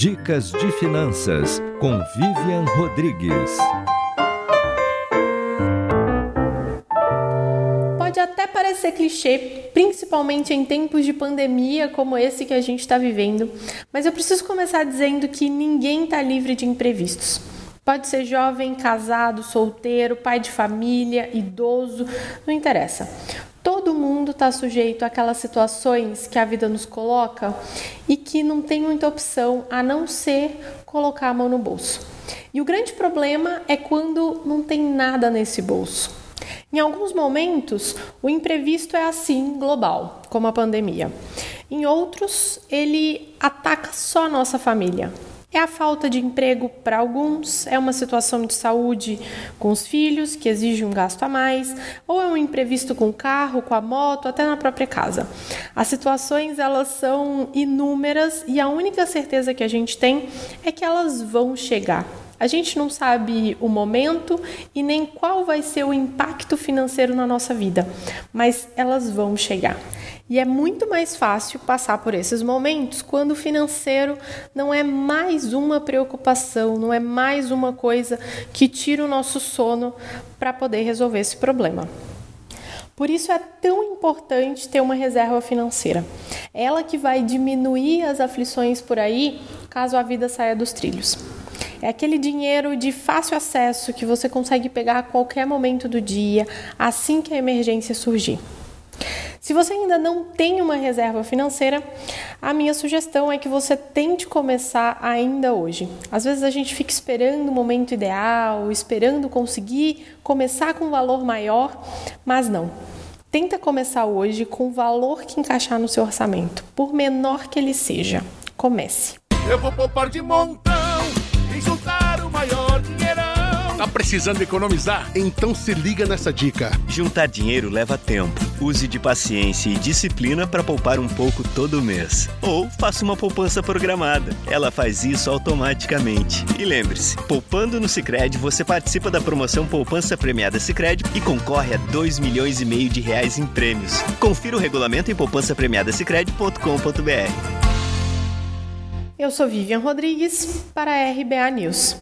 Dicas de Finanças com Vivian Rodrigues. Pode até parecer clichê, principalmente em tempos de pandemia como esse que a gente está vivendo, mas eu preciso começar dizendo que ninguém está livre de imprevistos. Pode ser jovem, casado, solteiro, pai de família, idoso, não interessa. Mundo está sujeito àquelas situações que a vida nos coloca e que não tem muita opção a não ser colocar a mão no bolso. E o grande problema é quando não tem nada nesse bolso. Em alguns momentos, o imprevisto é assim global, como a pandemia. Em outros, ele ataca só a nossa família, é a falta de emprego para alguns, é uma situação de saúde com os filhos que exige um gasto a mais, ou é um imprevisto com o carro, com a moto, até na própria casa. As situações elas são inúmeras e a única certeza que a gente tem é que elas vão chegar. A gente não sabe o momento e nem qual vai ser o impacto financeiro na nossa vida, mas elas vão chegar. E é muito mais fácil passar por esses momentos quando o financeiro não é mais uma preocupação, não é mais uma coisa que tira o nosso sono para poder resolver esse problema. Por isso é tão importante ter uma reserva financeira. Ela que vai diminuir as aflições por aí caso a vida saia dos trilhos. É aquele dinheiro de fácil acesso que você consegue pegar a qualquer momento do dia, assim que a emergência surgir. Se você ainda não tem uma reserva financeira, a minha sugestão é que você tente começar ainda hoje. Às vezes a gente fica esperando o momento ideal, esperando conseguir começar com um valor maior, mas não. Tenta começar hoje com o valor que encaixar no seu orçamento, por menor que ele seja. Comece. Eu vou poupar de montão, insultar o maior Tá precisando economizar? Então se liga nessa dica. Juntar dinheiro leva tempo. Use de paciência e disciplina para poupar um pouco todo mês. Ou faça uma poupança programada. Ela faz isso automaticamente. E lembre-se, poupando no Sicredi você participa da promoção Poupança Premiada Sicredi e concorre a 2 milhões e meio de reais em prêmios. Confira o regulamento em poupançapremiadasicredi.com.br. Eu sou Vivian Rodrigues para a RBA News.